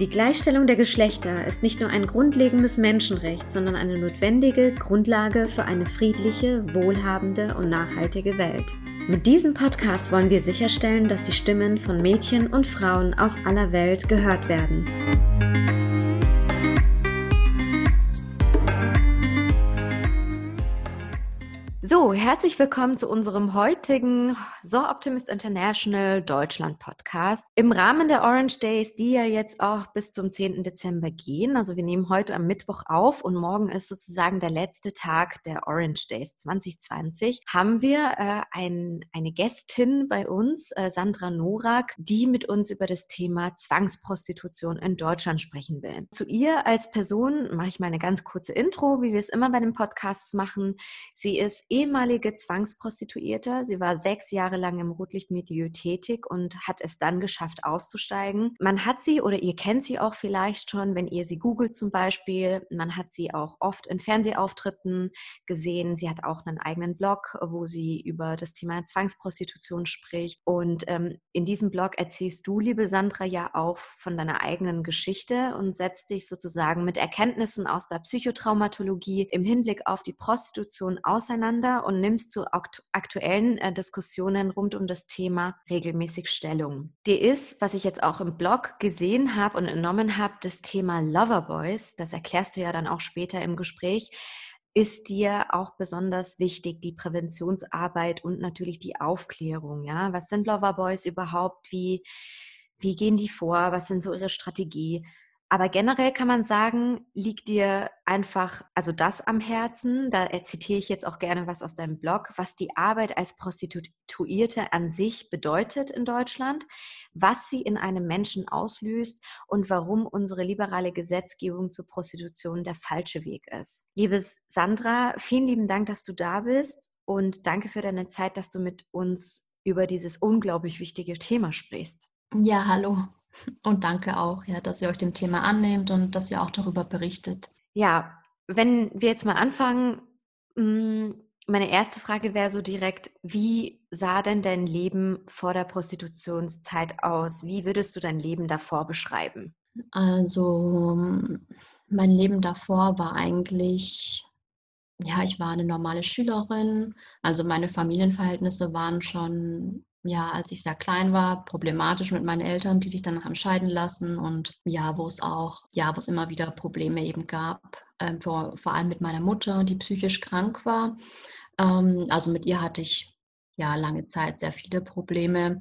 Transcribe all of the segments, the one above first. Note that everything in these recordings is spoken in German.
Die Gleichstellung der Geschlechter ist nicht nur ein grundlegendes Menschenrecht, sondern eine notwendige Grundlage für eine friedliche, wohlhabende und nachhaltige Welt. Mit diesem Podcast wollen wir sicherstellen, dass die Stimmen von Mädchen und Frauen aus aller Welt gehört werden. So, herzlich willkommen zu unserem heutigen So Optimist International Deutschland Podcast. Im Rahmen der Orange Days, die ja jetzt auch bis zum 10. Dezember gehen. Also wir nehmen heute am Mittwoch auf und morgen ist sozusagen der letzte Tag der Orange Days 2020. Haben wir äh, ein, eine Gästin bei uns, äh, Sandra Norak, die mit uns über das Thema Zwangsprostitution in Deutschland sprechen will. Zu ihr als Person mache ich mal eine ganz kurze Intro, wie wir es immer bei den Podcasts machen. Sie ist ehemalige Zwangsprostituierte. Sie war sechs Jahre lang im Rotlichtmilieu tätig und hat es dann geschafft, auszusteigen. Man hat sie oder ihr kennt sie auch vielleicht schon, wenn ihr sie googelt zum Beispiel. Man hat sie auch oft in Fernsehauftritten gesehen. Sie hat auch einen eigenen Blog, wo sie über das Thema Zwangsprostitution spricht. Und ähm, in diesem Blog erzählst du, liebe Sandra, ja auch von deiner eigenen Geschichte und setzt dich sozusagen mit Erkenntnissen aus der Psychotraumatologie im Hinblick auf die Prostitution auseinander auseinander und nimmst zu aktuellen äh, Diskussionen rund um das Thema regelmäßig Stellung. Dir ist, was ich jetzt auch im Blog gesehen habe und entnommen habe, das Thema Loverboys, das erklärst du ja dann auch später im Gespräch, ist dir auch besonders wichtig, die Präventionsarbeit und natürlich die Aufklärung. Ja? Was sind Loverboys überhaupt? Wie, wie gehen die vor? Was sind so ihre Strategie? Aber generell kann man sagen, liegt dir einfach, also das am Herzen, da zitiere ich jetzt auch gerne was aus deinem Blog, was die Arbeit als Prostituierte an sich bedeutet in Deutschland, was sie in einem Menschen auslöst und warum unsere liberale Gesetzgebung zur Prostitution der falsche Weg ist. Liebe Sandra, vielen lieben Dank, dass du da bist und danke für deine Zeit, dass du mit uns über dieses unglaublich wichtige Thema sprichst. Ja, hallo. Und danke auch, ja, dass ihr euch dem Thema annehmt und dass ihr auch darüber berichtet. Ja, wenn wir jetzt mal anfangen, hm, meine erste Frage wäre so direkt, wie sah denn dein Leben vor der Prostitutionszeit aus? Wie würdest du dein Leben davor beschreiben? Also mein Leben davor war eigentlich, ja, ich war eine normale Schülerin. Also meine Familienverhältnisse waren schon ja, als ich sehr klein war, problematisch mit meinen Eltern, die sich danach entscheiden lassen und ja, wo es auch, ja, wo es immer wieder Probleme eben gab, ähm, vor, vor allem mit meiner Mutter, die psychisch krank war. Ähm, also mit ihr hatte ich ja lange Zeit sehr viele Probleme.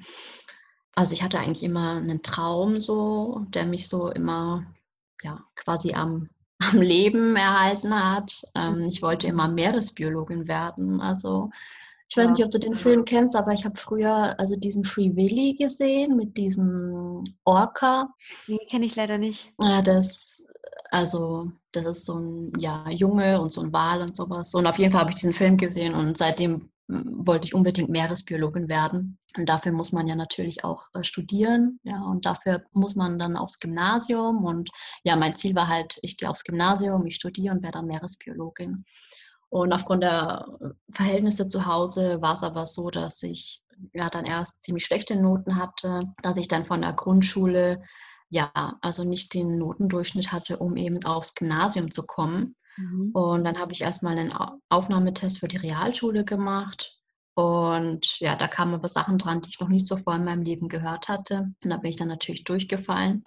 Also ich hatte eigentlich immer einen Traum so, der mich so immer ja quasi am am Leben erhalten hat. Ähm, ich wollte immer Meeresbiologin werden. Also ich weiß nicht, ob du den Film kennst, aber ich habe früher also diesen Free Willy gesehen mit diesem Orca. Den kenne ich leider nicht. Ja, das, also, das ist so ein ja, Junge und so ein Wal und sowas. Und auf jeden Fall habe ich diesen Film gesehen und seitdem hm, wollte ich unbedingt Meeresbiologin werden. Und dafür muss man ja natürlich auch äh, studieren. Ja, und dafür muss man dann aufs Gymnasium. Und ja, mein Ziel war halt, ich gehe aufs Gymnasium, ich studiere und werde dann Meeresbiologin. Und aufgrund der Verhältnisse zu Hause war es aber so, dass ich ja dann erst ziemlich schlechte Noten hatte, dass ich dann von der Grundschule ja also nicht den Notendurchschnitt hatte, um eben aufs Gymnasium zu kommen. Mhm. Und dann habe ich erstmal einen Aufnahmetest für die Realschule gemacht und ja, da kamen aber Sachen dran, die ich noch nicht so vor in meinem Leben gehört hatte. Und da bin ich dann natürlich durchgefallen.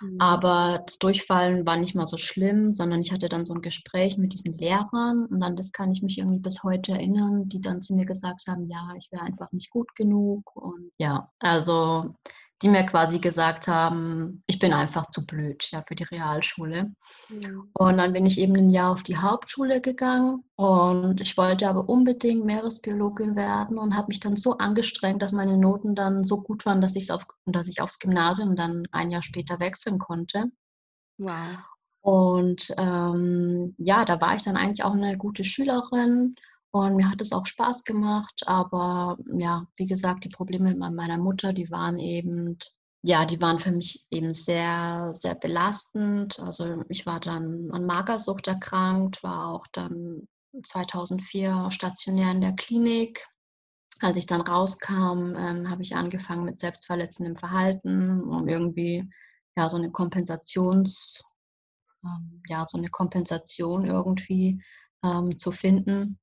Mhm. Aber das Durchfallen war nicht mal so schlimm, sondern ich hatte dann so ein Gespräch mit diesen Lehrern und an das kann ich mich irgendwie bis heute erinnern, die dann zu mir gesagt haben, ja, ich wäre einfach nicht gut genug. Und ja, also die mir quasi gesagt haben, ich bin einfach zu blöd ja, für die Realschule. Ja. Und dann bin ich eben ein Jahr auf die Hauptschule gegangen und ich wollte aber unbedingt Meeresbiologin werden und habe mich dann so angestrengt, dass meine Noten dann so gut waren, dass, auf, dass ich aufs Gymnasium dann ein Jahr später wechseln konnte. Wow. Und ähm, ja, da war ich dann eigentlich auch eine gute Schülerin und mir hat es auch Spaß gemacht. Aber ja, wie gesagt, die Probleme mit meiner Mutter, die waren eben, ja, die waren für mich eben sehr, sehr belastend. Also ich war dann an Magersucht erkrankt, war auch dann 2004 stationär in der Klinik. Als ich dann rauskam, ähm, habe ich angefangen mit selbstverletzendem Verhalten, um irgendwie ja so eine Kompensations ähm, ja, so eine Kompensation irgendwie ähm, zu finden,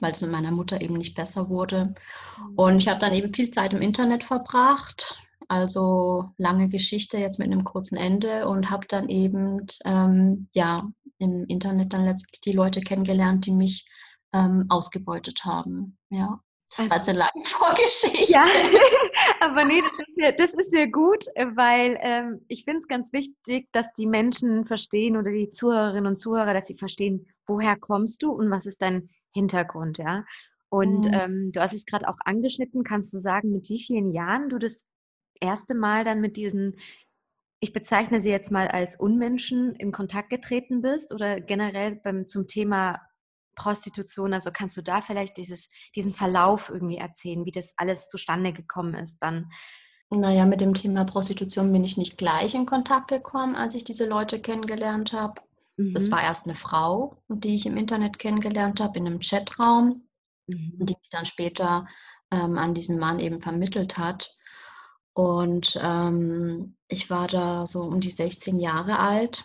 weil es mit meiner Mutter eben nicht besser wurde. Mhm. Und ich habe dann eben viel Zeit im Internet verbracht, also lange Geschichte jetzt mit einem kurzen Ende und habe dann eben ähm, ja im Internet dann letztlich die Leute kennengelernt, die mich ähm, ausgebeutet haben. Ja. Das war jetzt eine lange Vorgeschichte. Ja, aber nee, das ist ja, das ist ja gut, weil ähm, ich finde es ganz wichtig, dass die Menschen verstehen oder die Zuhörerinnen und Zuhörer, dass sie verstehen, woher kommst du und was ist dein Hintergrund, ja. Und mhm. ähm, du hast es gerade auch angeschnitten, kannst du sagen, mit wie vielen Jahren du das erste Mal dann mit diesen, ich bezeichne sie jetzt mal als Unmenschen, in Kontakt getreten bist oder generell beim, zum Thema Prostitution? Also kannst du da vielleicht dieses, diesen Verlauf irgendwie erzählen, wie das alles zustande gekommen ist dann? Naja, mit dem Thema Prostitution bin ich nicht gleich in Kontakt gekommen, als ich diese Leute kennengelernt habe. Mhm. Das war erst eine Frau, die ich im Internet kennengelernt habe, in einem Chatraum, mhm. die mich dann später ähm, an diesen Mann eben vermittelt hat. Und ähm, ich war da so um die 16 Jahre alt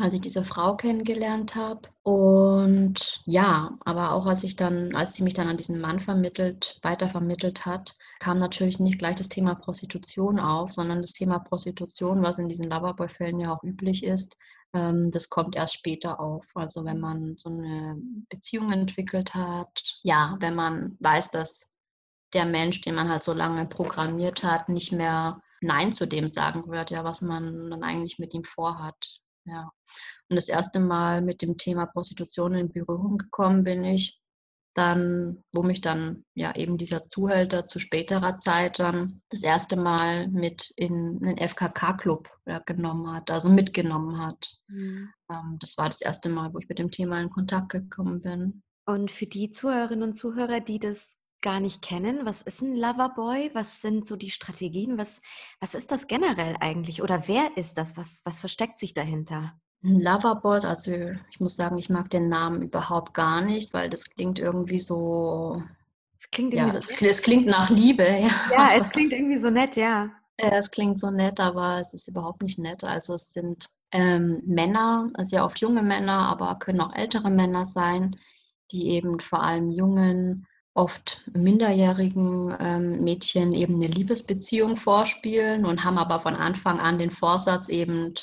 als ich diese Frau kennengelernt habe. Und ja, aber auch als ich dann, als sie mich dann an diesen Mann vermittelt, weitervermittelt hat, kam natürlich nicht gleich das Thema Prostitution auf, sondern das Thema Prostitution, was in diesen Loverboy-Fällen ja auch üblich ist, ähm, das kommt erst später auf. Also wenn man so eine Beziehung entwickelt hat, ja, wenn man weiß, dass der Mensch, den man halt so lange programmiert hat, nicht mehr Nein zu dem sagen wird, ja, was man dann eigentlich mit ihm vorhat. Ja. Und das erste Mal mit dem Thema Prostitution in Berührung gekommen bin ich dann, wo mich dann ja eben dieser Zuhälter zu späterer Zeit dann das erste Mal mit in einen FKK-Club ja, genommen hat, also mitgenommen hat. Mhm. Ähm, das war das erste Mal, wo ich mit dem Thema in Kontakt gekommen bin. Und für die Zuhörerinnen und Zuhörer, die das gar nicht kennen, was ist ein Loverboy? Was sind so die Strategien? Was, was ist das generell eigentlich? Oder wer ist das? Was, was versteckt sich dahinter? Loverboys, also ich muss sagen, ich mag den Namen überhaupt gar nicht, weil das klingt irgendwie so. Es klingt irgendwie ja, so es, es, klingt nach Liebe, ja. Ja, es klingt irgendwie so nett, ja. Es klingt so nett, aber es ist überhaupt nicht nett. Also es sind ähm, Männer, sehr oft junge Männer, aber können auch ältere Männer sein, die eben vor allem jungen oft minderjährigen ähm, Mädchen eben eine Liebesbeziehung vorspielen und haben aber von Anfang an den Vorsatz eben,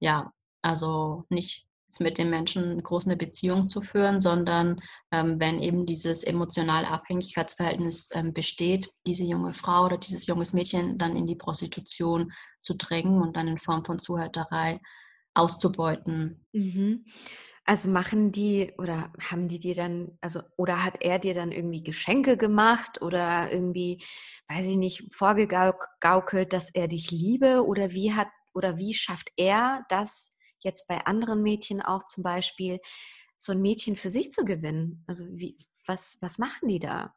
ja, also nicht mit dem Menschen groß eine Beziehung zu führen, sondern ähm, wenn eben dieses emotionale Abhängigkeitsverhältnis ähm, besteht, diese junge Frau oder dieses junges Mädchen dann in die Prostitution zu drängen und dann in Form von Zuhälterei auszubeuten. Mhm. Also machen die oder haben die dir dann, also oder hat er dir dann irgendwie Geschenke gemacht oder irgendwie, weiß ich nicht, vorgegaukelt, dass er dich liebe oder wie hat oder wie schafft er das jetzt bei anderen Mädchen auch zum Beispiel, so ein Mädchen für sich zu gewinnen? Also wie, was, was machen die da?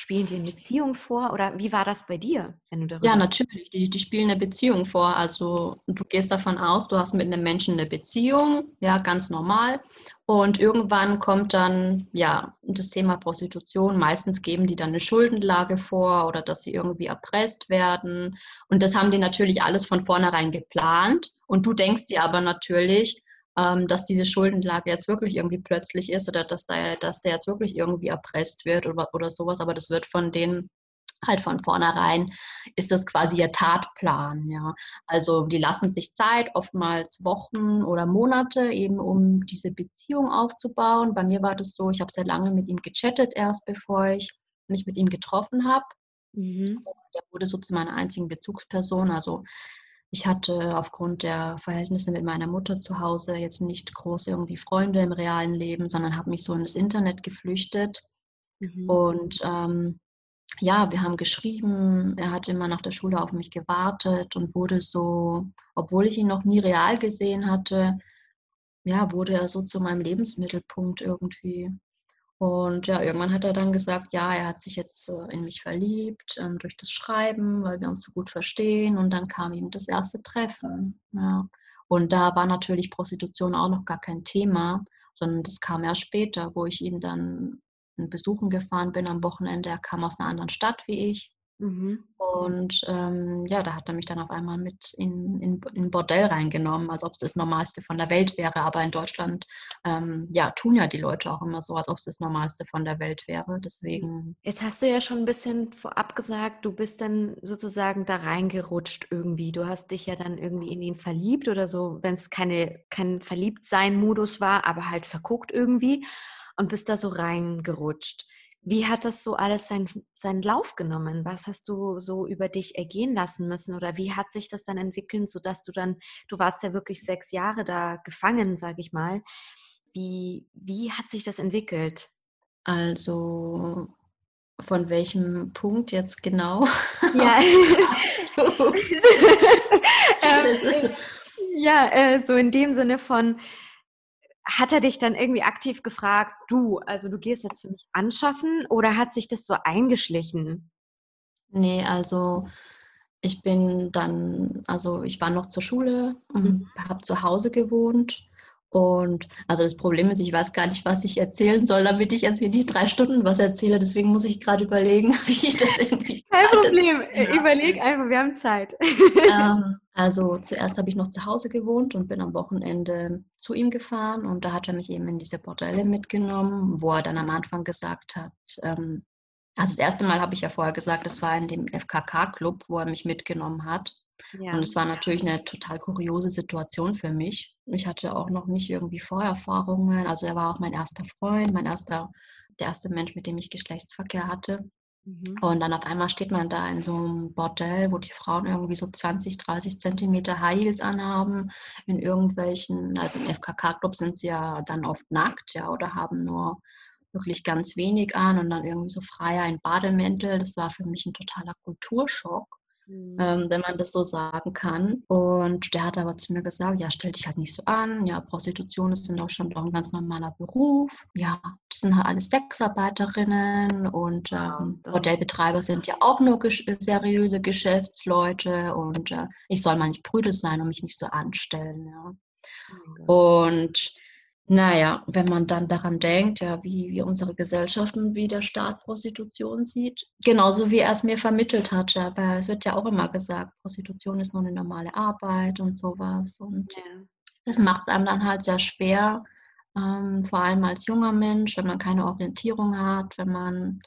Spielen die eine Beziehung vor oder wie war das bei dir, wenn du darüber Ja, natürlich, die, die spielen eine Beziehung vor. Also du gehst davon aus, du hast mit einem Menschen eine Beziehung, ja, ganz normal. Und irgendwann kommt dann ja das Thema Prostitution. Meistens geben die dann eine Schuldenlage vor oder dass sie irgendwie erpresst werden. Und das haben die natürlich alles von vornherein geplant. Und du denkst dir aber natürlich, dass diese Schuldenlage jetzt wirklich irgendwie plötzlich ist oder dass der, dass der jetzt wirklich irgendwie erpresst wird oder, oder sowas, aber das wird von denen halt von vornherein ist das quasi ihr Tatplan, ja. Also die lassen sich Zeit, oftmals Wochen oder Monate, eben um diese Beziehung aufzubauen. Bei mir war das so, ich habe sehr lange mit ihm gechattet erst, bevor ich mich mit ihm getroffen habe. Mhm. Er wurde so zu meiner einzigen Bezugsperson. Also ich hatte aufgrund der Verhältnisse mit meiner Mutter zu Hause jetzt nicht große irgendwie Freunde im realen Leben, sondern habe mich so in das Internet geflüchtet. Mhm. Und ähm, ja, wir haben geschrieben, er hat immer nach der Schule auf mich gewartet und wurde so, obwohl ich ihn noch nie real gesehen hatte, ja, wurde er so zu meinem Lebensmittelpunkt irgendwie. Und ja, irgendwann hat er dann gesagt, ja, er hat sich jetzt äh, in mich verliebt ähm, durch das Schreiben, weil wir uns so gut verstehen. Und dann kam ihm das erste Treffen. Ja. Und da war natürlich Prostitution auch noch gar kein Thema, sondern das kam erst später, wo ich ihn dann besuchen gefahren bin am Wochenende. Er kam aus einer anderen Stadt wie ich. Mhm. Und ähm, ja, da hat er mich dann auf einmal mit in, in, in Bordell reingenommen, als ob es das Normalste von der Welt wäre. Aber in Deutschland, ähm, ja, tun ja die Leute auch immer so, als ob es das Normalste von der Welt wäre. Deswegen. Jetzt hast du ja schon ein bisschen vorab gesagt, du bist dann sozusagen da reingerutscht irgendwie. Du hast dich ja dann irgendwie in ihn verliebt oder so, wenn es keine, kein Verliebtsein-Modus war, aber halt verguckt irgendwie und bist da so reingerutscht. Wie hat das so alles sein, seinen Lauf genommen? Was hast du so über dich ergehen lassen müssen? Oder wie hat sich das dann entwickelt, sodass du dann, du warst ja wirklich sechs Jahre da gefangen, sage ich mal. Wie, wie hat sich das entwickelt? Also von welchem Punkt jetzt genau? Ja, ähm, ja äh, so in dem Sinne von, hat er dich dann irgendwie aktiv gefragt, du, also du gehst jetzt für mich anschaffen oder hat sich das so eingeschlichen? Nee, also ich bin dann, also ich war noch zur Schule, mhm. habe zu Hause gewohnt und also das Problem ist, ich weiß gar nicht, was ich erzählen soll, damit ich jetzt nicht drei Stunden was erzähle. Deswegen muss ich gerade überlegen, wie ich das irgendwie. Kein Problem, überleg einfach, wir haben Zeit. Ähm, also zuerst habe ich noch zu Hause gewohnt und bin am Wochenende zu ihm gefahren und da hat er mich eben in diese Bordelle mitgenommen, wo er dann am Anfang gesagt hat, ähm, also das erste Mal habe ich ja vorher gesagt, das war in dem FKK-Club, wo er mich mitgenommen hat. Ja. Und es war natürlich eine total kuriose Situation für mich. Ich hatte auch noch nicht irgendwie Vorerfahrungen. Also er war auch mein erster Freund, mein erster, der erste Mensch, mit dem ich Geschlechtsverkehr hatte. Mhm. Und dann auf einmal steht man da in so einem Bordell, wo die Frauen irgendwie so 20, 30 Zentimeter High Heels anhaben, in irgendwelchen, also im FKK-Club sind sie ja dann oft nackt, ja, oder haben nur wirklich ganz wenig an und dann irgendwie so freier in Bademäntel. Das war für mich ein totaler Kulturschock mhm. ähm, wenn man das so sagen kann. Und der hat aber zu mir gesagt, ja, stell dich halt nicht so an. Ja, Prostitution ist in Deutschland auch ein ganz normaler Beruf. Ja, das sind halt alles Sexarbeiterinnen und ähm, Bordellbetreiber sind ja auch nur ges seriöse Geschäftsleute und äh, ich soll mal nicht brüde sein und mich nicht so anstellen. Ja. Oh und naja, wenn man dann daran denkt, ja, wie, wie unsere Gesellschaft und wie der Staat Prostitution sieht, genauso wie er es mir vermittelt hat, ja, weil es wird ja auch immer gesagt, Prostitution ist nur eine normale Arbeit und sowas. Und ja. das macht es einem dann halt sehr schwer, ähm, vor allem als junger Mensch, wenn man keine Orientierung hat, wenn man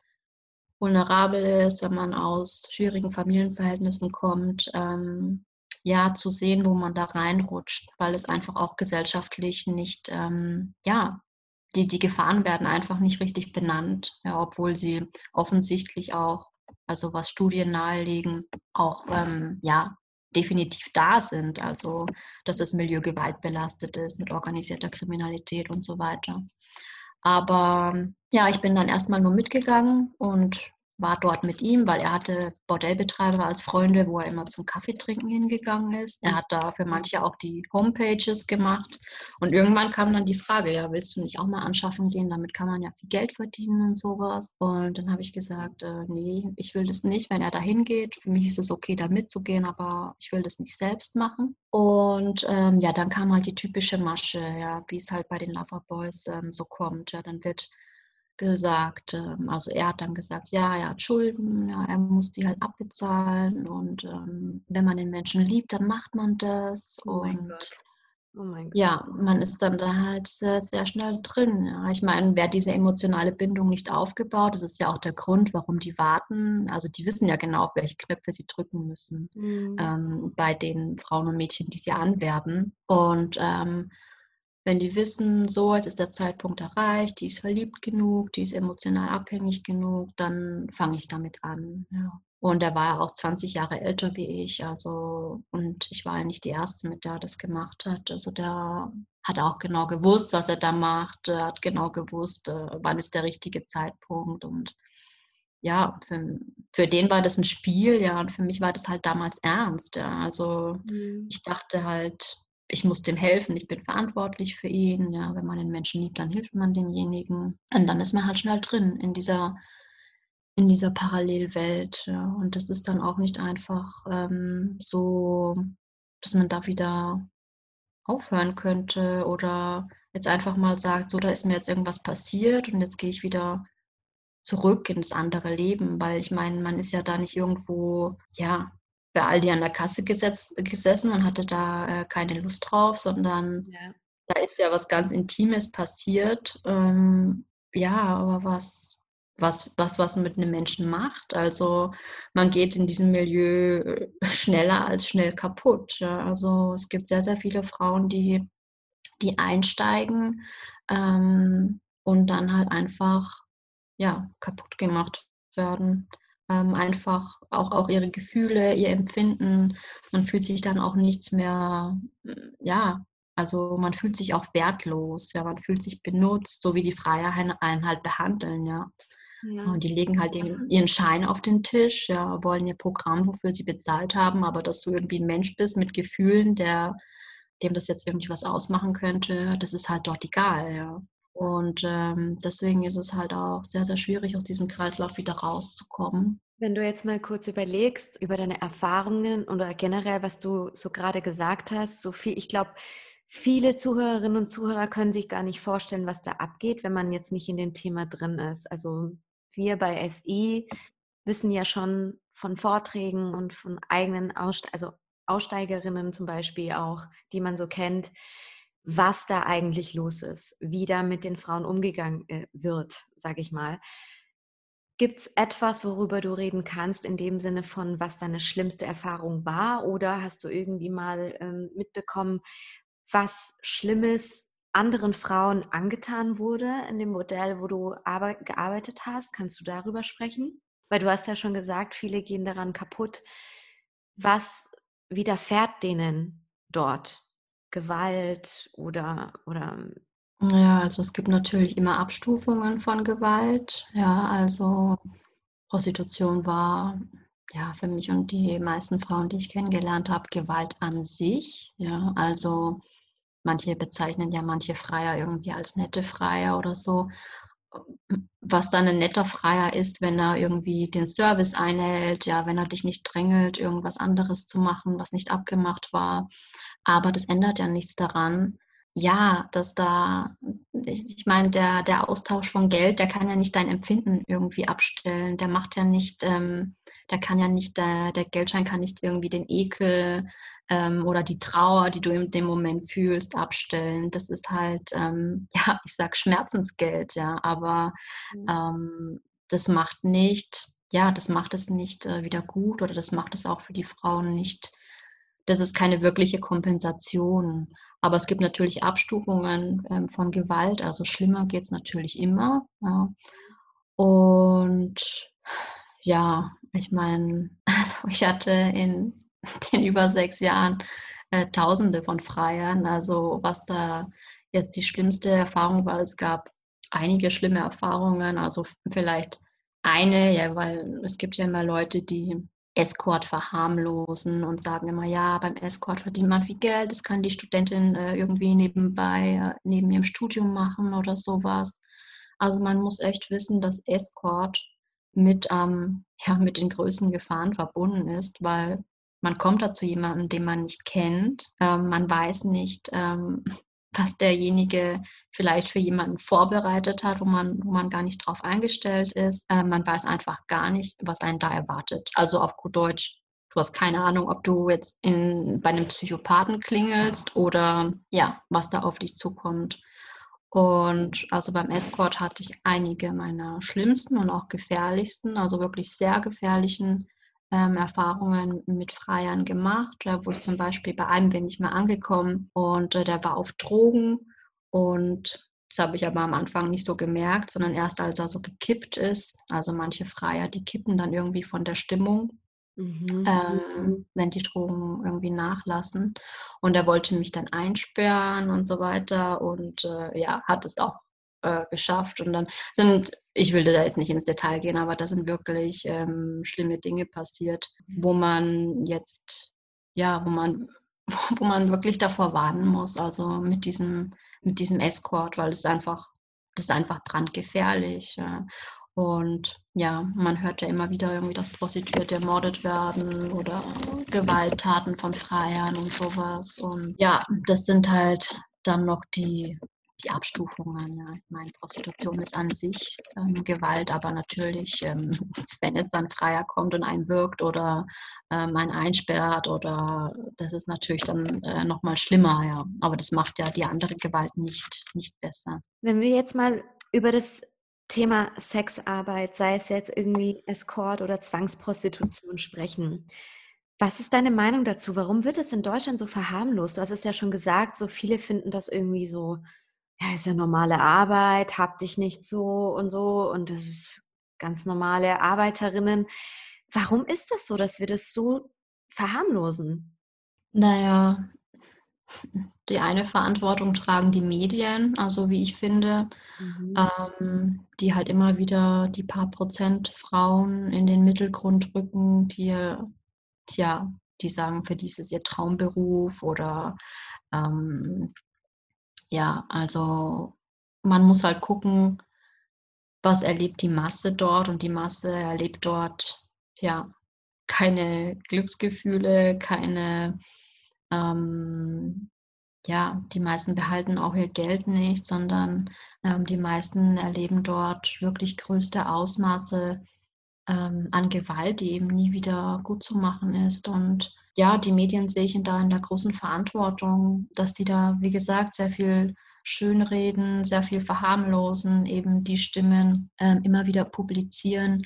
vulnerabel ist, wenn man aus schwierigen Familienverhältnissen kommt, ähm, ja, zu sehen, wo man da reinrutscht, weil es einfach auch gesellschaftlich nicht, ähm, ja, die, die Gefahren werden einfach nicht richtig benannt, ja, obwohl sie offensichtlich auch, also was Studien nahelegen, auch, ähm, ja, definitiv da sind. Also, dass das Milieu gewaltbelastet ist mit organisierter Kriminalität und so weiter. Aber ja, ich bin dann erstmal nur mitgegangen und war dort mit ihm, weil er hatte Bordellbetreiber als Freunde, wo er immer zum Kaffee trinken hingegangen ist. Er hat da für manche auch die Homepages gemacht. Und irgendwann kam dann die Frage, ja, willst du nicht auch mal anschaffen gehen? Damit kann man ja viel Geld verdienen und sowas. Und dann habe ich gesagt, äh, nee, ich will das nicht, wenn er da hingeht. Für mich ist es okay, da mitzugehen, aber ich will das nicht selbst machen. Und ähm, ja, dann kam halt die typische Masche, ja, wie es halt bei den Loverboys ähm, so kommt. Ja, dann wird gesagt, ähm, also er hat dann gesagt, ja, er hat Schulden, ja, er muss die halt abbezahlen und ähm, wenn man den Menschen liebt, dann macht man das oh und oh ja, man ist dann da halt sehr, sehr schnell drin. Ja. Ich meine, wer diese emotionale Bindung nicht aufgebaut, das ist ja auch der Grund, warum die warten. Also die wissen ja genau, auf welche Knöpfe sie drücken müssen mhm. ähm, bei den Frauen und Mädchen, die sie anwerben. Und ähm, wenn die wissen, so, jetzt ist der Zeitpunkt erreicht, die ist verliebt genug, die ist emotional abhängig genug, dann fange ich damit an. Ja. Und er war auch 20 Jahre älter wie ich, also und ich war ja nicht die Erste, mit der das gemacht hat. Also der hat auch genau gewusst, was er da macht, er hat genau gewusst, äh, wann ist der richtige Zeitpunkt und ja, für, für den war das ein Spiel, ja, und für mich war das halt damals ernst, ja. Also mhm. ich dachte halt, ich muss dem helfen, ich bin verantwortlich für ihn. Ja, wenn man den Menschen liebt, dann hilft man demjenigen. Und dann ist man halt schnell drin in dieser, in dieser Parallelwelt. Ja. Und das ist dann auch nicht einfach ähm, so, dass man da wieder aufhören könnte oder jetzt einfach mal sagt, so, da ist mir jetzt irgendwas passiert und jetzt gehe ich wieder zurück ins andere Leben, weil ich meine, man ist ja da nicht irgendwo, ja, bei Aldi an der Kasse gesetzt, gesessen und hatte da äh, keine Lust drauf, sondern ja. da ist ja was ganz Intimes passiert. Ähm, ja, aber was, was, was, was mit einem Menschen macht. Also man geht in diesem Milieu äh, schneller als schnell kaputt. Ja. Also es gibt sehr, sehr viele Frauen, die, die einsteigen ähm, und dann halt einfach ja, kaputt gemacht werden ähm, einfach auch, auch ihre Gefühle, ihr Empfinden. Man fühlt sich dann auch nichts mehr, mm, ja, also man fühlt sich auch wertlos, ja, man fühlt sich benutzt, so wie die Freier einen halt behandeln, ja. ja. Und die legen halt ihren, ihren Schein auf den Tisch, ja, wollen ihr Programm, wofür sie bezahlt haben, aber dass du irgendwie ein Mensch bist mit Gefühlen, der dem das jetzt irgendwie was ausmachen könnte, das ist halt dort egal, ja. Und ähm, deswegen ist es halt auch sehr, sehr schwierig, aus diesem Kreislauf wieder rauszukommen. Wenn du jetzt mal kurz überlegst über deine Erfahrungen oder generell, was du so gerade gesagt hast, so viel, ich glaube, viele Zuhörerinnen und Zuhörer können sich gar nicht vorstellen, was da abgeht, wenn man jetzt nicht in dem Thema drin ist. Also wir bei SI wissen ja schon von Vorträgen und von eigenen Ausste also Aussteigerinnen zum Beispiel auch, die man so kennt, was da eigentlich los ist, wie da mit den Frauen umgegangen äh, wird, sage ich mal. Gibt es etwas, worüber du reden kannst, in dem Sinne von, was deine schlimmste Erfahrung war? Oder hast du irgendwie mal ähm, mitbekommen, was Schlimmes anderen Frauen angetan wurde in dem Modell, wo du gearbeitet hast? Kannst du darüber sprechen? Weil du hast ja schon gesagt, viele gehen daran kaputt. Was widerfährt denen dort? Gewalt oder, oder ja, also es gibt natürlich immer Abstufungen von Gewalt. Ja, also Prostitution war ja für mich und die meisten Frauen, die ich kennengelernt habe, Gewalt an sich. Ja, also manche bezeichnen ja manche Freier irgendwie als nette Freier oder so. Was dann ein netter Freier ist, wenn er irgendwie den Service einhält, ja, wenn er dich nicht drängelt, irgendwas anderes zu machen, was nicht abgemacht war. Aber das ändert ja nichts daran. Ja, dass da, ich, ich meine, der, der Austausch von Geld, der kann ja nicht dein Empfinden irgendwie abstellen. Der macht ja nicht, ähm, der kann ja nicht, der, der Geldschein kann nicht irgendwie den Ekel ähm, oder die Trauer, die du in dem Moment fühlst, abstellen. Das ist halt, ähm, ja, ich sag Schmerzensgeld, ja, aber mhm. ähm, das macht nicht, ja, das macht es nicht äh, wieder gut oder das macht es auch für die Frauen nicht das ist keine wirkliche Kompensation. Aber es gibt natürlich Abstufungen ähm, von Gewalt. Also schlimmer geht es natürlich immer. Ja. Und ja, ich meine, also ich hatte in den über sechs Jahren äh, Tausende von Freiern. Also was da jetzt die schlimmste Erfahrung war, es gab einige schlimme Erfahrungen. Also vielleicht eine, ja, weil es gibt ja immer Leute, die Escort verharmlosen und sagen immer, ja, beim Escort verdient man viel Geld, das kann die Studentin äh, irgendwie nebenbei, äh, neben ihrem Studium machen oder sowas. Also man muss echt wissen, dass Escort mit, ähm, ja, mit den größten Gefahren verbunden ist, weil man kommt da zu jemandem, den man nicht kennt. Ähm, man weiß nicht, ähm, was derjenige vielleicht für jemanden vorbereitet hat, wo man, wo man gar nicht drauf eingestellt ist. Äh, man weiß einfach gar nicht, was einen da erwartet. Also auf gut Deutsch, du hast keine Ahnung, ob du jetzt in, bei einem Psychopathen klingelst oder ja, was da auf dich zukommt. Und also beim Escort hatte ich einige meiner schlimmsten und auch gefährlichsten, also wirklich sehr gefährlichen ähm, Erfahrungen mit Freiern gemacht, Da wo ich zum Beispiel bei einem bin ich mal angekommen und äh, der war auf Drogen und das habe ich aber am Anfang nicht so gemerkt, sondern erst als er so gekippt ist. Also manche Freier, die kippen dann irgendwie von der Stimmung, mhm. ähm, wenn die Drogen irgendwie nachlassen. Und er wollte mich dann einsperren und so weiter und äh, ja, hat es auch äh, geschafft. Und dann sind, ich will da jetzt nicht ins Detail gehen, aber da sind wirklich ähm, schlimme Dinge passiert, wo man jetzt, ja, wo man wo man wirklich davor warnen muss, also mit diesem, mit diesem Escort, weil es einfach, das ist einfach brandgefährlich. Ja. Und ja, man hört ja immer wieder irgendwie, dass Prostituierte ermordet werden oder Gewalttaten von Freiern und sowas. Und ja, das sind halt dann noch die die Abstufungen. Ja. Ich meine, Prostitution ist an sich ähm, Gewalt, aber natürlich, ähm, wenn es dann freier kommt und einen wirkt oder ähm, einen einsperrt oder das ist natürlich dann äh, nochmal schlimmer, ja. Aber das macht ja die andere Gewalt nicht, nicht besser. Wenn wir jetzt mal über das Thema Sexarbeit, sei es jetzt irgendwie Escort oder Zwangsprostitution sprechen. Was ist deine Meinung dazu? Warum wird es in Deutschland so verharmlost? Du hast es ja schon gesagt, so viele finden das irgendwie so ja, ist ja normale Arbeit, hab dich nicht so und so und das ist ganz normale Arbeiterinnen. Warum ist das so, dass wir das so verharmlosen? Naja, die eine Verantwortung tragen die Medien, also wie ich finde, mhm. ähm, die halt immer wieder die paar Prozent Frauen in den Mittelgrund rücken, die, tja, die sagen, für die ist es ihr Traumberuf oder ähm, ja, also man muss halt gucken, was erlebt die Masse dort und die Masse erlebt dort ja keine Glücksgefühle, keine, ähm, ja, die meisten behalten auch ihr Geld nicht, sondern ähm, die meisten erleben dort wirklich größte Ausmaße ähm, an Gewalt, die eben nie wieder gut zu machen ist und ja, die Medien sehe ich da in der großen Verantwortung, dass die da, wie gesagt, sehr viel schönreden, sehr viel verharmlosen, eben die Stimmen ähm, immer wieder publizieren,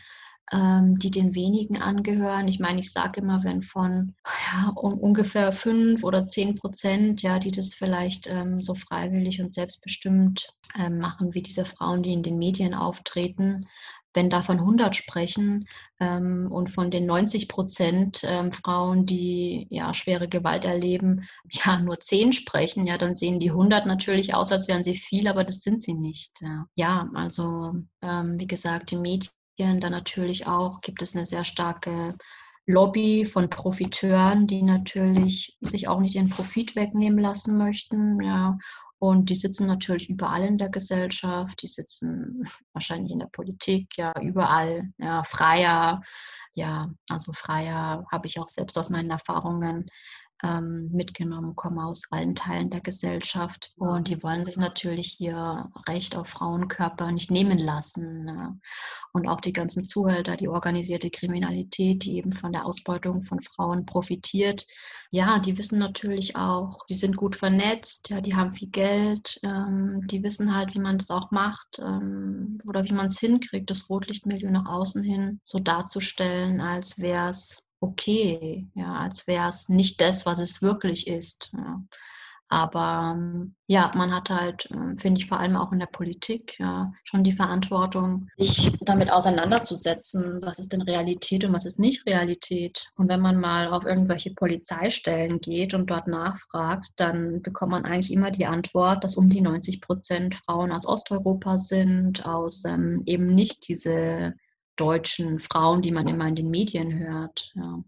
ähm, die den wenigen angehören. Ich meine, ich sage immer, wenn von ja, um, ungefähr fünf oder zehn Prozent, ja, die das vielleicht ähm, so freiwillig und selbstbestimmt ähm, machen, wie diese Frauen, die in den Medien auftreten, wenn davon 100 sprechen ähm, und von den 90 Prozent ähm, Frauen, die ja schwere Gewalt erleben, ja nur 10 sprechen, ja, dann sehen die 100 natürlich aus, als wären sie viel, aber das sind sie nicht. Ja, ja also ähm, wie gesagt, die Medien dann natürlich auch gibt es eine sehr starke Lobby von Profiteuren, die natürlich sich auch nicht ihren Profit wegnehmen lassen möchten, ja, und die sitzen natürlich überall in der Gesellschaft, die sitzen wahrscheinlich in der Politik, ja, überall, ja, Freier, ja, also Freier habe ich auch selbst aus meinen Erfahrungen ähm, mitgenommen, kommen aus allen Teilen der Gesellschaft und die wollen sich natürlich ihr Recht auf Frauenkörper nicht nehmen lassen. Ne? Und auch die ganzen Zuhälter, die organisierte Kriminalität, die eben von der Ausbeutung von Frauen profitiert, ja, die wissen natürlich auch, die sind gut vernetzt, ja, die haben viel Geld, ähm, die wissen halt, wie man das auch macht ähm, oder wie man es hinkriegt, das Rotlichtmilieu nach außen hin so darzustellen, als wäre es okay, ja, als wäre es nicht das, was es wirklich ist. Ja. Aber ähm, ja, man hat halt, ähm, finde ich, vor allem auch in der Politik ja schon die Verantwortung, sich damit auseinanderzusetzen, was ist denn Realität und was ist nicht Realität. Und wenn man mal auf irgendwelche Polizeistellen geht und dort nachfragt, dann bekommt man eigentlich immer die Antwort, dass um die 90 Prozent Frauen aus Osteuropa sind, aus ähm, eben nicht diese deutschen Frauen, die man immer in den Medien hört. Ja.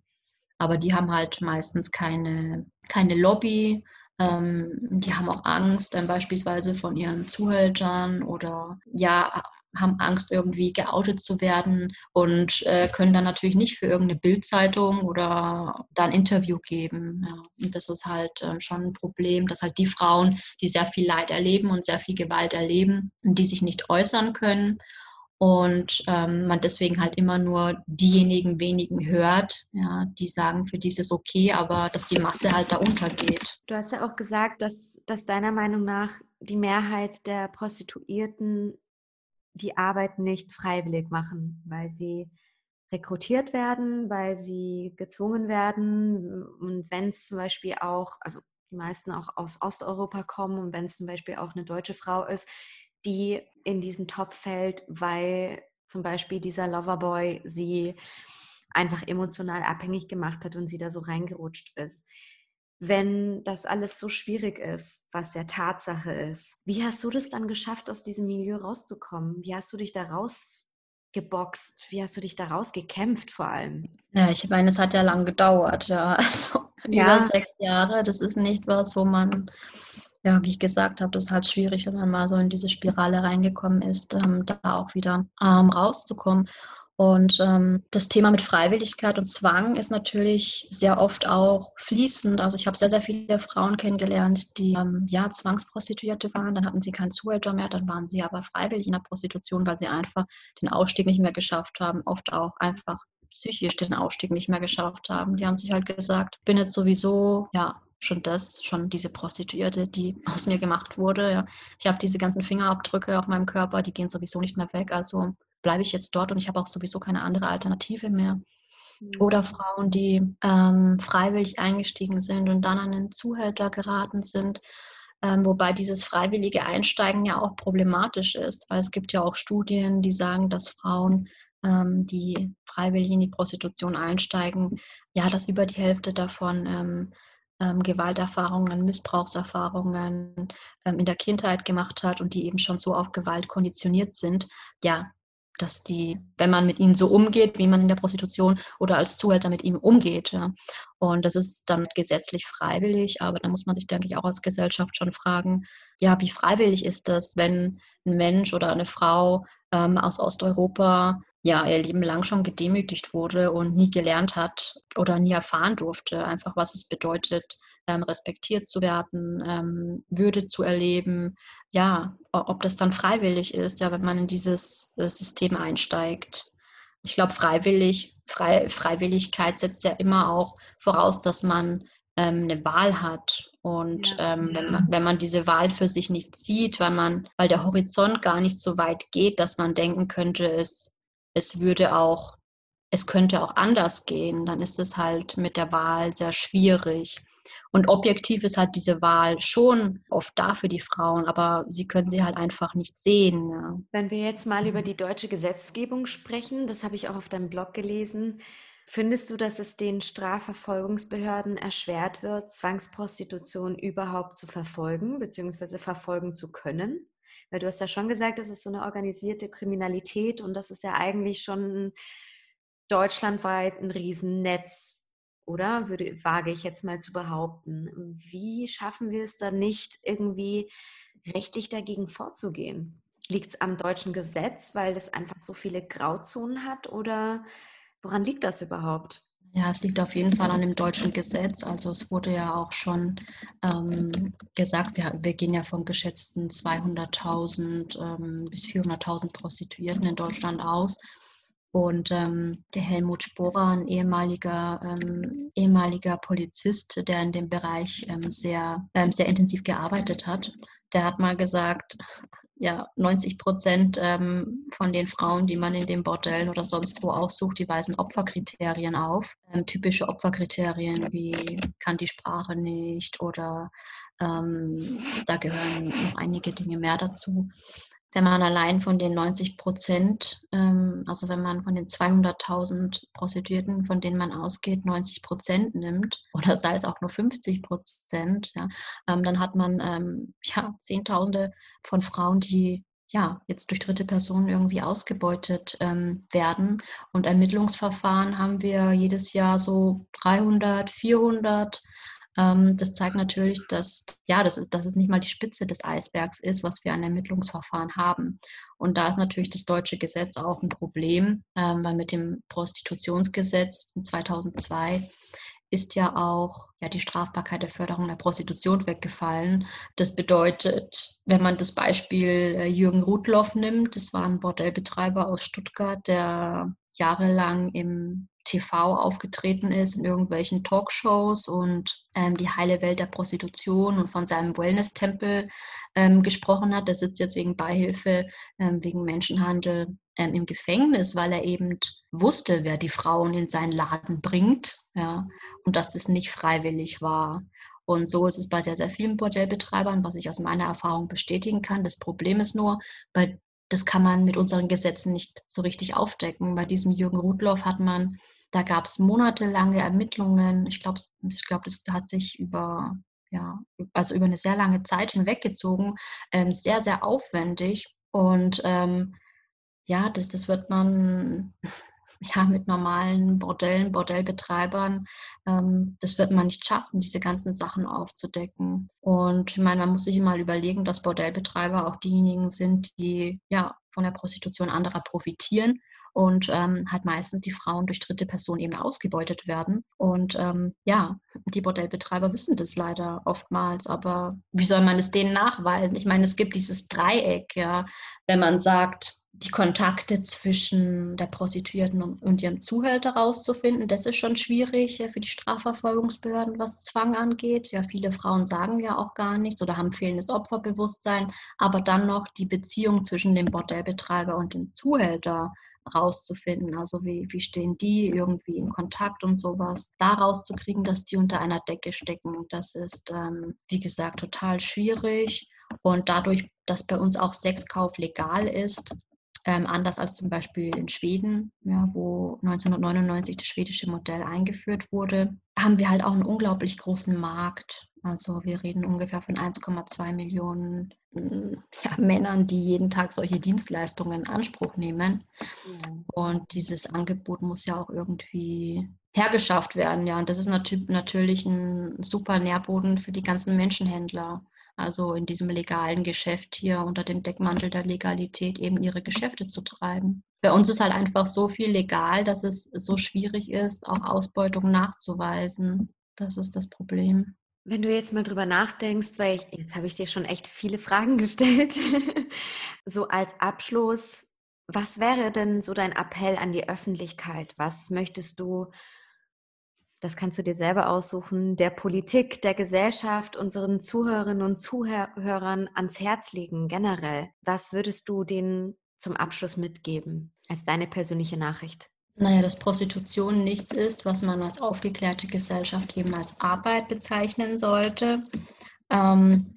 Aber die haben halt meistens keine, keine Lobby. Ähm, die haben auch Angst, dann beispielsweise von ihren Zuhältern oder ja, haben Angst, irgendwie geoutet zu werden und äh, können dann natürlich nicht für irgendeine Bildzeitung oder da ein Interview geben. Ja. Und das ist halt äh, schon ein Problem, dass halt die Frauen, die sehr viel Leid erleben und sehr viel Gewalt erleben, die sich nicht äußern können und ähm, man deswegen halt immer nur diejenigen wenigen hört, ja, die sagen, für die ist es okay, aber dass die Masse halt da untergeht. Du hast ja auch gesagt, dass, dass deiner Meinung nach die Mehrheit der Prostituierten die Arbeit nicht freiwillig machen, weil sie rekrutiert werden, weil sie gezwungen werden und wenn es zum Beispiel auch, also die meisten auch aus Osteuropa kommen und wenn es zum Beispiel auch eine deutsche Frau ist, die in diesen Topf fällt, weil zum Beispiel dieser Loverboy sie einfach emotional abhängig gemacht hat und sie da so reingerutscht ist. Wenn das alles so schwierig ist, was ja Tatsache ist, wie hast du das dann geschafft, aus diesem Milieu rauszukommen? Wie hast du dich da rausgekämpft? geboxt? Wie hast du dich da rausgekämpft vor allem? Ja, ich meine, es hat ja lang gedauert, ja. Also ja. über sechs Jahre, das ist nicht was, wo man, ja, wie ich gesagt habe, das ist halt schwierig, wenn man mal so in diese Spirale reingekommen ist, ähm, da auch wieder ähm, rauszukommen. Und ähm, das Thema mit Freiwilligkeit und Zwang ist natürlich sehr oft auch fließend. Also ich habe sehr, sehr viele Frauen kennengelernt, die ähm, ja Zwangsprostituierte waren. Dann hatten sie keinen Zuhälter mehr, dann waren sie aber freiwillig in der Prostitution, weil sie einfach den Ausstieg nicht mehr geschafft haben. Oft auch einfach psychisch den Ausstieg nicht mehr geschafft haben. Die haben sich halt gesagt, bin jetzt sowieso, ja, schon das, schon diese Prostituierte, die aus mir gemacht wurde. Ja. Ich habe diese ganzen Fingerabdrücke auf meinem Körper, die gehen sowieso nicht mehr weg. Also bleibe ich jetzt dort und ich habe auch sowieso keine andere Alternative mehr. Mhm. Oder Frauen, die ähm, freiwillig eingestiegen sind und dann an den Zuhälter geraten sind. Ähm, wobei dieses freiwillige Einsteigen ja auch problematisch ist, weil es gibt ja auch Studien, die sagen, dass Frauen, ähm, die freiwillig in die Prostitution einsteigen, ja, dass über die Hälfte davon ähm, Gewalterfahrungen, Missbrauchserfahrungen ähm, in der Kindheit gemacht hat und die eben schon so auf Gewalt konditioniert sind, ja, dass die, wenn man mit ihnen so umgeht, wie man in der Prostitution oder als Zuhälter mit ihm umgeht. Ja. Und das ist dann gesetzlich freiwillig, aber da muss man sich, denke ich, auch als Gesellschaft schon fragen, ja, wie freiwillig ist das, wenn ein Mensch oder eine Frau ähm, aus Osteuropa ja ihr Leben lang schon gedemütigt wurde und nie gelernt hat oder nie erfahren durfte, einfach was es bedeutet, ähm, respektiert zu werden, ähm, Würde zu erleben, ja, ob das dann freiwillig ist, ja, wenn man in dieses äh, System einsteigt. Ich glaube, freiwillig, Frei, Freiwilligkeit setzt ja immer auch voraus, dass man ähm, eine Wahl hat. Und ja, ähm, wenn, man, wenn man diese Wahl für sich nicht sieht, weil man, weil der Horizont gar nicht so weit geht, dass man denken könnte, es, es würde auch, es könnte auch anders gehen, dann ist es halt mit der Wahl sehr schwierig. Und objektiv ist halt diese Wahl schon oft da für die Frauen, aber sie können sie halt einfach nicht sehen. Ja. Wenn wir jetzt mal über mhm. die deutsche Gesetzgebung sprechen, das habe ich auch auf deinem Blog gelesen, Findest du, dass es den Strafverfolgungsbehörden erschwert wird, Zwangsprostitution überhaupt zu verfolgen bzw. verfolgen zu können? Weil du hast ja schon gesagt, das ist so eine organisierte Kriminalität und das ist ja eigentlich schon deutschlandweit ein Riesennetz oder? Würde, wage ich jetzt mal zu behaupten. Wie schaffen wir es dann nicht, irgendwie rechtlich dagegen vorzugehen? Liegt es am deutschen Gesetz, weil es einfach so viele Grauzonen hat oder woran liegt das überhaupt? Ja, es liegt auf jeden Fall an dem deutschen Gesetz. Also es wurde ja auch schon ähm, gesagt, wir, wir, gehen ja von geschätzten 200.000 ähm, bis 400.000 Prostituierten in Deutschland aus. Und ähm, der Helmut Sporer, ein ehemaliger, ähm, ehemaliger Polizist, der in dem Bereich ähm, sehr, ähm, sehr intensiv gearbeitet hat, der hat mal gesagt, ja, 90 Prozent ähm, von den Frauen, die man in den Bordellen oder sonst wo aufsucht, die weisen Opferkriterien auf. Ähm, typische Opferkriterien wie kann die Sprache nicht oder ähm, da gehören noch einige Dinge mehr dazu wenn man allein von den 90 Prozent, ähm, also wenn man von den 200.000 Prostituierten, von denen man ausgeht, 90 Prozent nimmt, oder sei es auch nur 50 Prozent, ja, ähm, dann hat man ähm, ja, Zehntausende von Frauen, die ja, jetzt durch dritte Personen irgendwie ausgebeutet ähm, werden. Und Ermittlungsverfahren haben wir jedes Jahr so 300, 400 ähm, das zeigt natürlich, dass, ja, das ist, dass es nicht mal die Spitze des Eisbergs ist, was wir an Ermittlungsverfahren haben. Und da ist natürlich das deutsche Gesetz auch ein Problem, ähm, weil mit dem Prostitutionsgesetz 2002 ist ja auch ja, die Strafbarkeit der Förderung der Prostitution weggefallen. Das bedeutet, wenn man das Beispiel äh, Jürgen Rudloff nimmt, das war ein Bordellbetreiber aus Stuttgart, der jahrelang im TV aufgetreten ist, in irgendwelchen Talkshows und ähm, die heile Welt der Prostitution und von seinem Wellness-Tempel ähm, gesprochen hat. Der sitzt jetzt wegen Beihilfe, ähm, wegen Menschenhandel ähm, im Gefängnis, weil er eben wusste, wer die Frauen in seinen Laden bringt ja, und dass das nicht freiwillig war. Und so ist es bei sehr, sehr vielen Bordellbetreibern, was ich aus meiner Erfahrung bestätigen kann. Das Problem ist nur, bei das kann man mit unseren Gesetzen nicht so richtig aufdecken. Bei diesem Jürgen Rudloff hat man da gab es monatelange Ermittlungen. Ich glaube, ich glaub, das hat sich über, ja, also über eine sehr lange Zeit hinweggezogen, ähm, sehr, sehr aufwendig. Und ähm, ja, das, das wird man ja, mit normalen Bordellen, Bordellbetreibern, ähm, das wird man nicht schaffen, diese ganzen Sachen aufzudecken. Und ich meine, man muss sich mal überlegen, dass Bordellbetreiber auch diejenigen sind, die ja von der Prostitution anderer profitieren und ähm, halt meistens die Frauen durch dritte Personen eben ausgebeutet werden. Und ähm, ja, die Bordellbetreiber wissen das leider oftmals, aber wie soll man es denen nachweisen? Ich meine, es gibt dieses Dreieck, ja, wenn man sagt, die Kontakte zwischen der Prostituierten und ihrem Zuhälter rauszufinden, das ist schon schwierig für die Strafverfolgungsbehörden, was Zwang angeht. Ja, viele Frauen sagen ja auch gar nichts oder haben fehlendes Opferbewusstsein, aber dann noch die Beziehung zwischen dem Bordellbetreiber und dem Zuhälter rauszufinden. Also wie, wie stehen die irgendwie in Kontakt und sowas. Da rauszukriegen, dass die unter einer Decke stecken, das ist, ähm, wie gesagt, total schwierig. Und dadurch, dass bei uns auch Sexkauf legal ist, ähm, anders als zum Beispiel in Schweden, ja, wo 1999 das schwedische Modell eingeführt wurde, haben wir halt auch einen unglaublich großen Markt. Also wir reden ungefähr von 1,2 Millionen hm, ja, Männern, die jeden Tag solche Dienstleistungen in Anspruch nehmen. Ja. Und dieses Angebot muss ja auch irgendwie hergeschafft werden. Ja, und das ist nat natürlich ein super Nährboden für die ganzen Menschenhändler also in diesem legalen Geschäft hier unter dem Deckmantel der Legalität eben ihre Geschäfte zu treiben. Bei uns ist halt einfach so viel legal, dass es so schwierig ist, auch Ausbeutung nachzuweisen. Das ist das Problem. Wenn du jetzt mal drüber nachdenkst, weil ich, jetzt habe ich dir schon echt viele Fragen gestellt, so als Abschluss, was wäre denn so dein Appell an die Öffentlichkeit? Was möchtest du das kannst du dir selber aussuchen, der Politik, der Gesellschaft, unseren Zuhörerinnen und Zuhörern ans Herz legen, generell? Was würdest du denen zum Abschluss mitgeben als deine persönliche Nachricht? Naja, dass Prostitution nichts ist, was man als aufgeklärte Gesellschaft eben als Arbeit bezeichnen sollte. Ähm,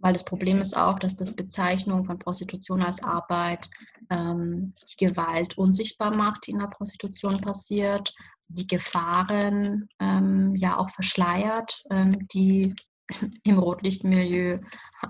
weil das Problem ist auch, dass das Bezeichnung von Prostitution als Arbeit ähm, die Gewalt unsichtbar macht, die in der Prostitution passiert, die Gefahren ähm, ja auch verschleiert, ähm, die im Rotlichtmilieu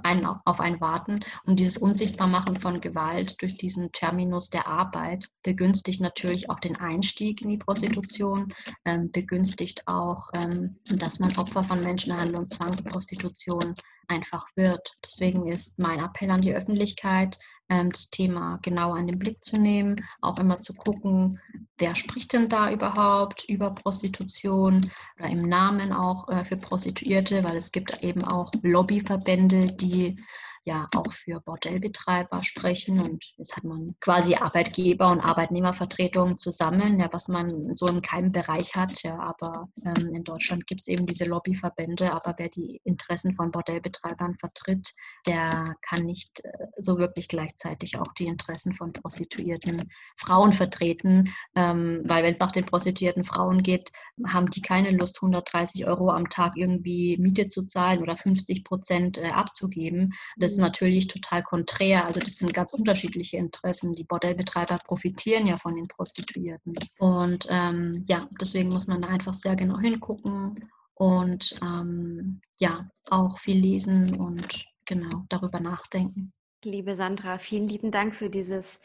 einen, auf einen warten. Und dieses Unsichtbarmachen von Gewalt durch diesen Terminus der Arbeit begünstigt natürlich auch den Einstieg in die Prostitution, ähm, begünstigt auch, ähm, dass man Opfer von Menschenhandel und Zwangsprostitution einfach wird. Deswegen ist mein Appell an die Öffentlichkeit, ähm, das Thema genau an den Blick zu nehmen, auch immer zu gucken, wer spricht denn da überhaupt über Prostitution oder im Namen auch äh, für Prostituierte, weil es gibt eben auch Lobbyverbände, die ja auch für Bordellbetreiber sprechen. Und jetzt hat man quasi Arbeitgeber und Arbeitnehmervertretungen zusammen, ja, was man so in keinem Bereich hat, ja, aber ähm, in Deutschland gibt es eben diese Lobbyverbände, aber wer die Interessen von Bordellbetreibern vertritt, der kann nicht äh, so wirklich gleichzeitig auch die Interessen von prostituierten Frauen vertreten, ähm, weil wenn es nach den prostituierten Frauen geht, haben die keine Lust, 130 Euro am Tag irgendwie Miete zu zahlen oder 50 Prozent äh, abzugeben. Das ist natürlich total konträr. Also das sind ganz unterschiedliche Interessen. Die Bordellbetreiber profitieren ja von den Prostituierten. Und ähm, ja, deswegen muss man da einfach sehr genau hingucken und ähm, ja, auch viel lesen und genau darüber nachdenken. Liebe Sandra, vielen lieben Dank für dieses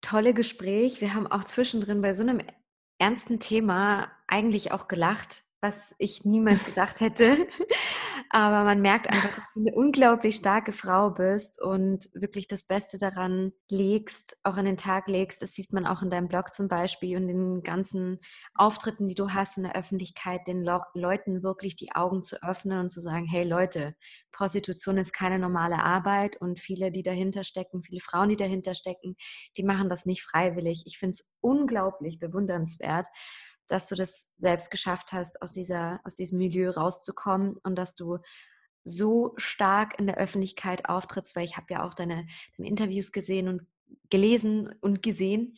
tolle Gespräch. Wir haben auch zwischendrin bei so einem ernsten Thema eigentlich auch gelacht was ich niemals gedacht hätte. Aber man merkt einfach, dass du eine unglaublich starke Frau bist und wirklich das Beste daran legst, auch an den Tag legst. Das sieht man auch in deinem Blog zum Beispiel und den ganzen Auftritten, die du hast in der Öffentlichkeit, den Le Leuten wirklich die Augen zu öffnen und zu sagen, hey Leute, Prostitution ist keine normale Arbeit und viele, die dahinter stecken, viele Frauen, die dahinter stecken, die machen das nicht freiwillig. Ich finde es unglaublich bewundernswert dass du das selbst geschafft hast, aus, dieser, aus diesem Milieu rauszukommen und dass du so stark in der Öffentlichkeit auftrittst, weil ich habe ja auch deine, deine Interviews gesehen und gelesen und gesehen,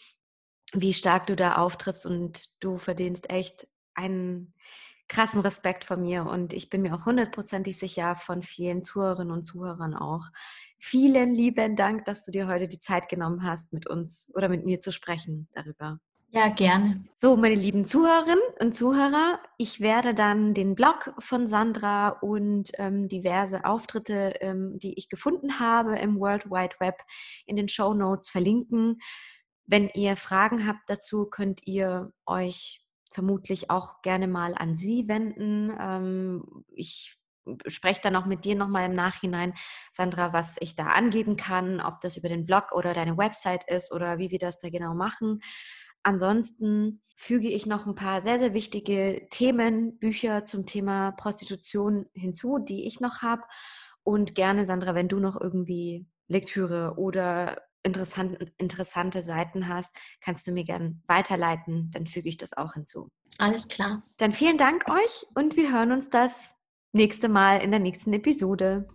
wie stark du da auftrittst und du verdienst echt einen krassen Respekt von mir und ich bin mir auch hundertprozentig sicher von vielen Zuhörerinnen und Zuhörern auch. Vielen lieben Dank, dass du dir heute die Zeit genommen hast, mit uns oder mit mir zu sprechen darüber. Ja, gerne. So, meine lieben Zuhörerinnen und Zuhörer, ich werde dann den Blog von Sandra und ähm, diverse Auftritte, ähm, die ich gefunden habe im World Wide Web, in den Show Notes verlinken. Wenn ihr Fragen habt dazu, könnt ihr euch vermutlich auch gerne mal an sie wenden. Ähm, ich spreche dann auch mit dir nochmal im Nachhinein, Sandra, was ich da angeben kann, ob das über den Blog oder deine Website ist oder wie wir das da genau machen. Ansonsten füge ich noch ein paar sehr, sehr wichtige Themen, Bücher zum Thema Prostitution hinzu, die ich noch habe. Und gerne, Sandra, wenn du noch irgendwie Lektüre oder interessante, interessante Seiten hast, kannst du mir gerne weiterleiten, dann füge ich das auch hinzu. Alles klar. Dann vielen Dank euch und wir hören uns das nächste Mal in der nächsten Episode.